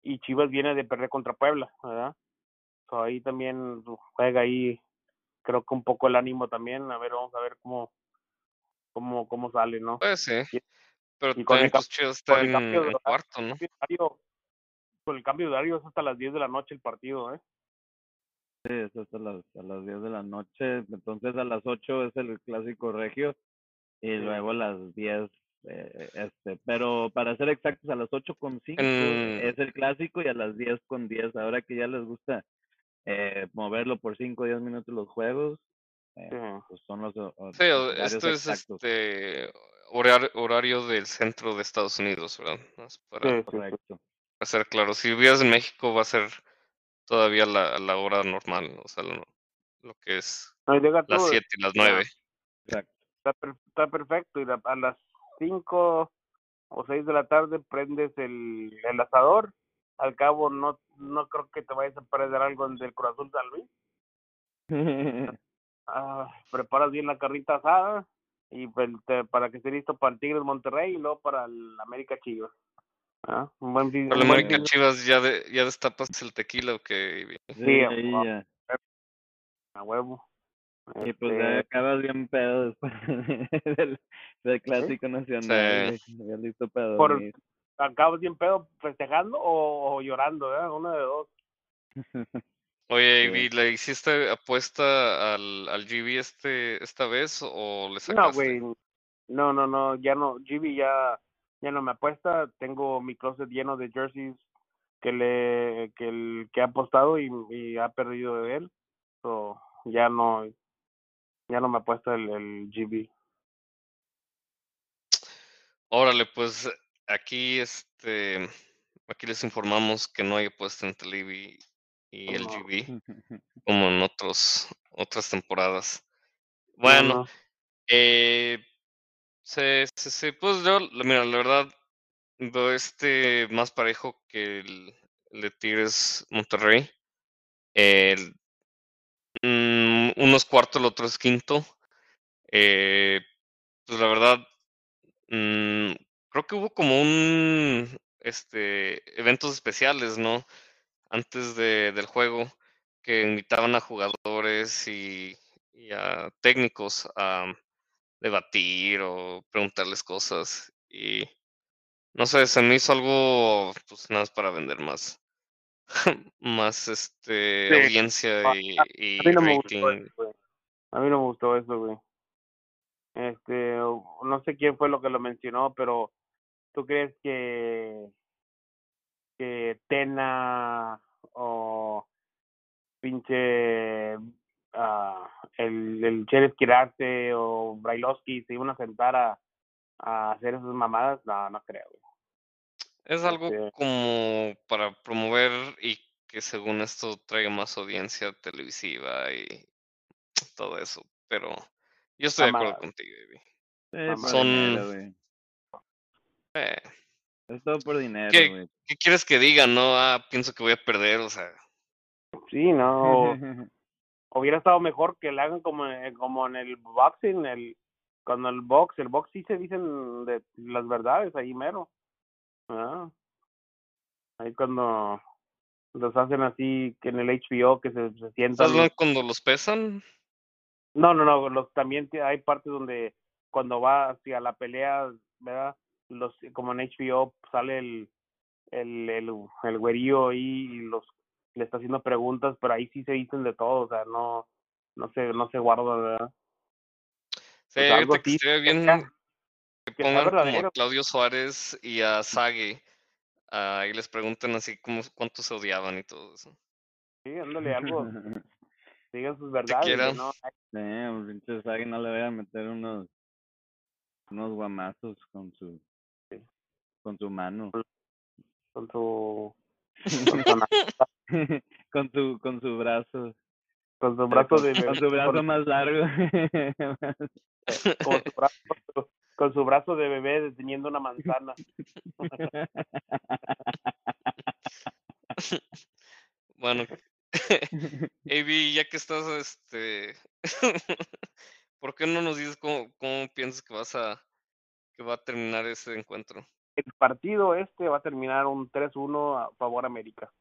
y Chivas viene de perder contra Puebla, ¿verdad? So, ahí también juega ahí, creo que un poco el ánimo también, a ver, vamos a ver cómo, cómo, cómo sale, ¿no? Pues sí. Y- Pero y con el pues, está con el en, cambio de en horario, cuarto, con el cambio de horario es hasta las 10 de la noche el partido, ¿eh? Sí, es hasta las, a las 10 de la noche. Entonces a las 8 es el clásico regio y Sí. luego a las 10 eh, este. Pero para ser exactos, a las 8 con 5 En- es el clásico y a las 10 con 10. Ahora que ya les gusta eh, moverlo por 5 o 10 minutos los juegos, eh, Sí. pues son los, ho- Sí, esto es exactos. este horar- horario del centro de Estados Unidos, ¿verdad? Para. Correcto. ser claro. Si vivieras en México va a ser todavía la, la hora normal, o sea, lo, lo que es No, las tú, 7 y las ya. 9. Exacto. está, per- está perfecto. Y la- a las 5 o 6 de la tarde prendes el, el asador. Al cabo, no no creo que te vayas a perder algo del Cruz Azul San Luis. Ah, preparas bien la carrita asada y pues, te- para que esté listo para el Tigres Monterrey y luego para el América Chivas. Ah, un buen fin- Para buen América fin- Chivas ya, de, ya destapas el tequila o que Sí, a- a huevo. Y pues Este, acabas bien pedo después del, del clásico nacional. Sí. Ya listo para Por- dormir. ¿Acabas bien pedo festejando o, o llorando? ¿eh? Uno de dos. Oye. Ivy, ¿le hiciste apuesta al, al GB este, esta vez o le sacaste? No, güey. No, no, no, ya no. GB ya, ya no me apuesta. Tengo mi closet lleno de jerseys que le que el que ha apostado y, y ha perdido de él. So, ya no ya no me apuesta el, el GB. Órale, pues aquí este aquí les informamos que no hay apuesta entre Ivy y el No. GB como en otros otras temporadas. No, Bueno, no. eh, sí, sí, sí, pues yo, mira, la verdad, veo este más parejo que el, el de Tigres Monterrey. El, mm, uno es cuarto, el otro es quinto. Eh, pues la verdad, mm, creo que hubo como un, este, eventos especiales, ¿no? Antes de, del juego, que invitaban a jugadores y, y a técnicos a debatir o preguntarles cosas. Y no sé, se me hizo algo, pues nada más para vender más, más este, Sí. audiencia A- y, A mí no me gustó rating. eso, güey. A mí no me gustó eso, güey. Este, no sé quién fue lo que lo mencionó, pero ¿tú crees que que Tena o pinche ah, el, el Cheres Quirarte o Brailovsky se iban a sentar a, a hacer esas mamadas? No, no creo, güey. Es algo Este- como para promover y que según esto traiga más audiencia televisiva y todo eso. Pero yo estoy de acuerdo contigo, por Son-. Eh, Es todo por dinero, ¿Qué? güey. ¿Qué quieres que diga? No, ah, pienso que voy a perder, o sea. Sí, no. hubiera estado mejor que le hagan como en, como en el boxing, el cuando el box, el box sí se dicen de las verdades ahí mero. Ah. Ahí cuando los hacen así que en el HBO que se, se sientan. ¿Estás cuando los pesan? No, no, no, los también hay partes donde cuando va hacia la pelea, ¿verdad? Los como en HBO sale el el el, el güerillo ahí y los le está haciendo preguntas, pero ahí sí se dicen de todo, o sea, no no se no se guarda, ¿verdad? Sí, Pues algo que bien ya, que que pongan como a Claudio Suárez y a Sage ah, y les pregunten así como cuánto se odiaban y todo eso. Sí, ándale algo, digan sus verdades. ¿no? Sí, pinche Sagi no le voy a meter unos unos guamazos con su. Con su mano. Con su con su, con su con su brazo. con su brazo con, de con su brazo con- más largo. como su brazo con su brazo de bebé deteniendo una manzana. Bueno, AB, ya que estás, este, ¿por qué no nos dices cómo, cómo piensas que vas a, que va a terminar ese encuentro? El partido este va a terminar un 3-1 a favor América.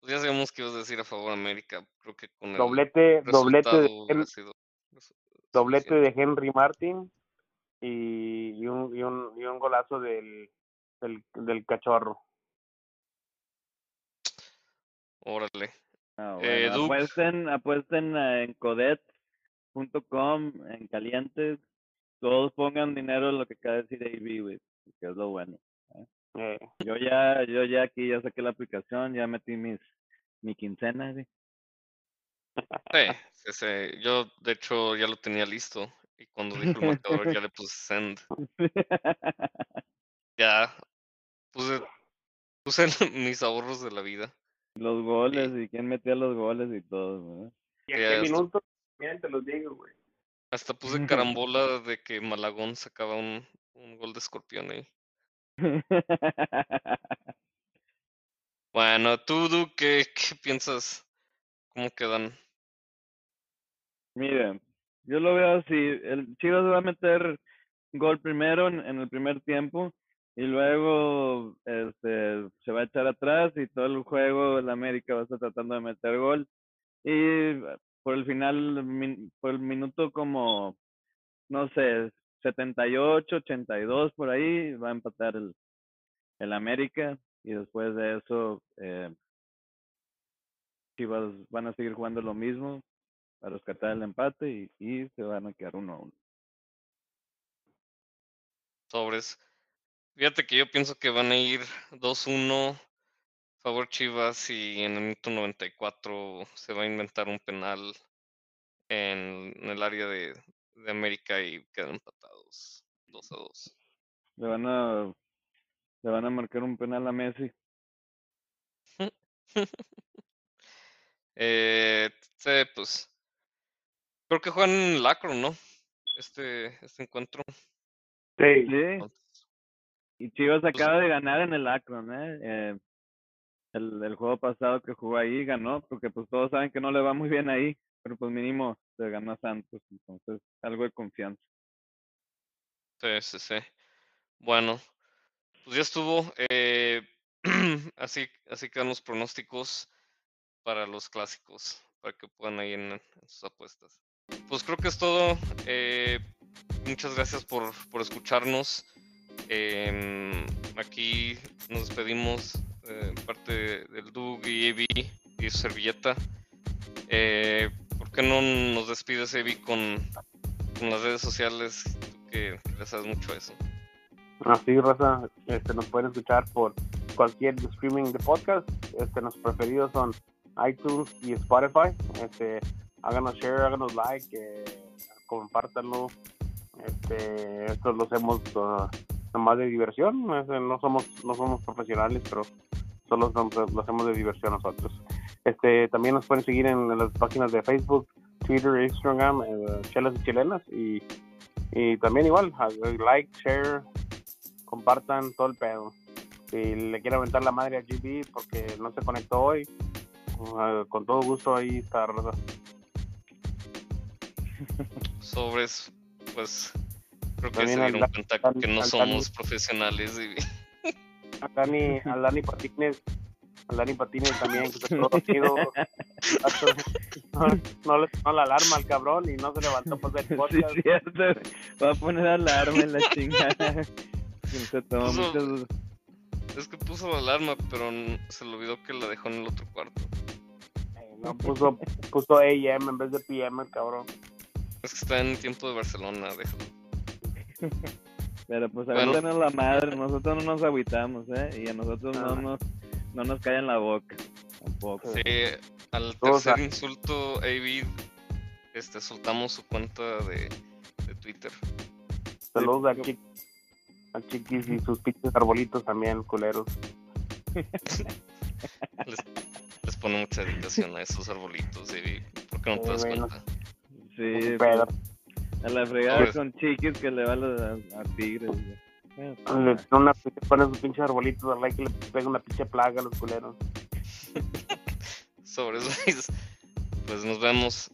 Pues ya sabemos que ibas a decir a favor América, creo que con el Doblete, doblete de, resultado hubiera Hen- sido su- doblete de Henry Martin y, y un, y un y un golazo del, del, del cachorro. Órale. Ah, Eh, bueno, Duke. apuesten, apuesten eh, en codet.com, en calientes, todos pongan dinero en lo que acaba de decir AB, güey, que es lo bueno. Eh, Yo ya, yo ya aquí ya saqué la aplicación, ya metí mis, mi quincena, güey. Sí, sí, sí. Yo, de hecho, ya lo tenía listo. Y cuando dijo el marcador, ya le puse send. Ya puse, puse mis ahorros de la vida. los goles y quién metía los goles y todo, ¿verdad? ¿Y a qué minuto? Bien, te los digo, güey. Hasta puse carambola de que Malagón sacaba un, un gol de escorpión ahí. Bueno, tú, Du, ¿qué, qué piensas? ¿Cómo quedan? Miren, yo lo veo así, el Chivas va a meter gol primero en, en el primer tiempo y luego este se va a echar atrás y todo el juego el América va a estar tratando de meter gol y por el final por el minuto como no sé 78 82 por ahí va a empatar el el América y después de eso eh, Chivas van a seguir jugando lo mismo a rescatar el empate y, se van a quedar uno a uno. Sobres. Fíjate que yo pienso que van a ir 2-1 favor Chivas y en el minuto 94 se va a inventar un penal en, en el área de, de América y quedan empatados 2 a 2. Le van a le van a marcar un penal a Messi. Eh, sí, pues creo que juegan en el Akron, ¿no? Este, este encuentro. Sí. Sí, y Chivas Pues- acaba de ganar en el Akron, ¿eh? Eh, el, el juego pasado que jugó ahí ganó, porque pues todos saben que no le va muy bien ahí, pero pues mínimo se ganó a Santos, entonces algo de confianza. Sí, sí, sí. Bueno, pues ya estuvo. eh, así, así quedan los pronósticos para los clásicos, para que puedan ahí en, sus apuestas. Pues creo que es todo. eh, muchas gracias por, por escucharnos. Em, aquí nos despedimos eh, parte del Doug y Evi y su servilleta. Eh, ¿Por qué no nos despides, Evi, con las redes sociales? Que sabes mucho eso. Así, Rosa, este, nos pueden escuchar por cualquier streaming de podcast. Este, nuestros preferidos son iTunes y Spotify. Este, háganos share, háganos like, eh, compártanlo. Este, esto lo hacemos uh, nomás de diversión. este, no somos no somos profesionales, pero solo lo hacemos de diversión nosotros. Este, también nos pueden seguir en, las páginas de Facebook, Twitter, Instagram, eh, Chelas y Chilenas y y también igual, like, share, compartan todo el pedo. Si le quiero aventar la madre a GB porque no se conectó hoy, uh, con todo gusto ahí está Rosa. Sobres, pues creo que También se dieron cuenta que no somos profesionales y A Dani, a Dani Patines, a Dani Patines también, que se quedó dormido. No, no le sonó la alarma al cabrón y no se levantó para hacer Sí, podcast. cierto. Va a poner alarma en la chingada. Se tomó Puso- muchas- es que puso la alarma, pero se le olvidó que la dejó en el otro cuarto. Eh, No, puso, puso AM en vez de PM, el cabrón. Es que está en tiempo de Barcelona, déjalo. Pero pues Bueno. aguántanos la madre, nosotros no nos agüitamos, ¿eh? Y a nosotros no Ah. nos, no nos cae en la boca, tampoco. Sí, al tercer insulto, Avid, este, soltamos su cuenta de, de Twitter. Saludos a, Chiqui, a Chiquis y sus pinches arbolitos también, culeros. Les, les pone mucha dedicación a esos arbolitos, Avid. ¿Por qué no te das bueno. cuenta? Sí, pues, A la fregada Pobres. con chiquis que le va a, los- a, a tigres. güey. Le pone una, pone sus pinches arbolitos al like y le pega una pinche plaga a los culeros. Sobre eso, pues nos vemos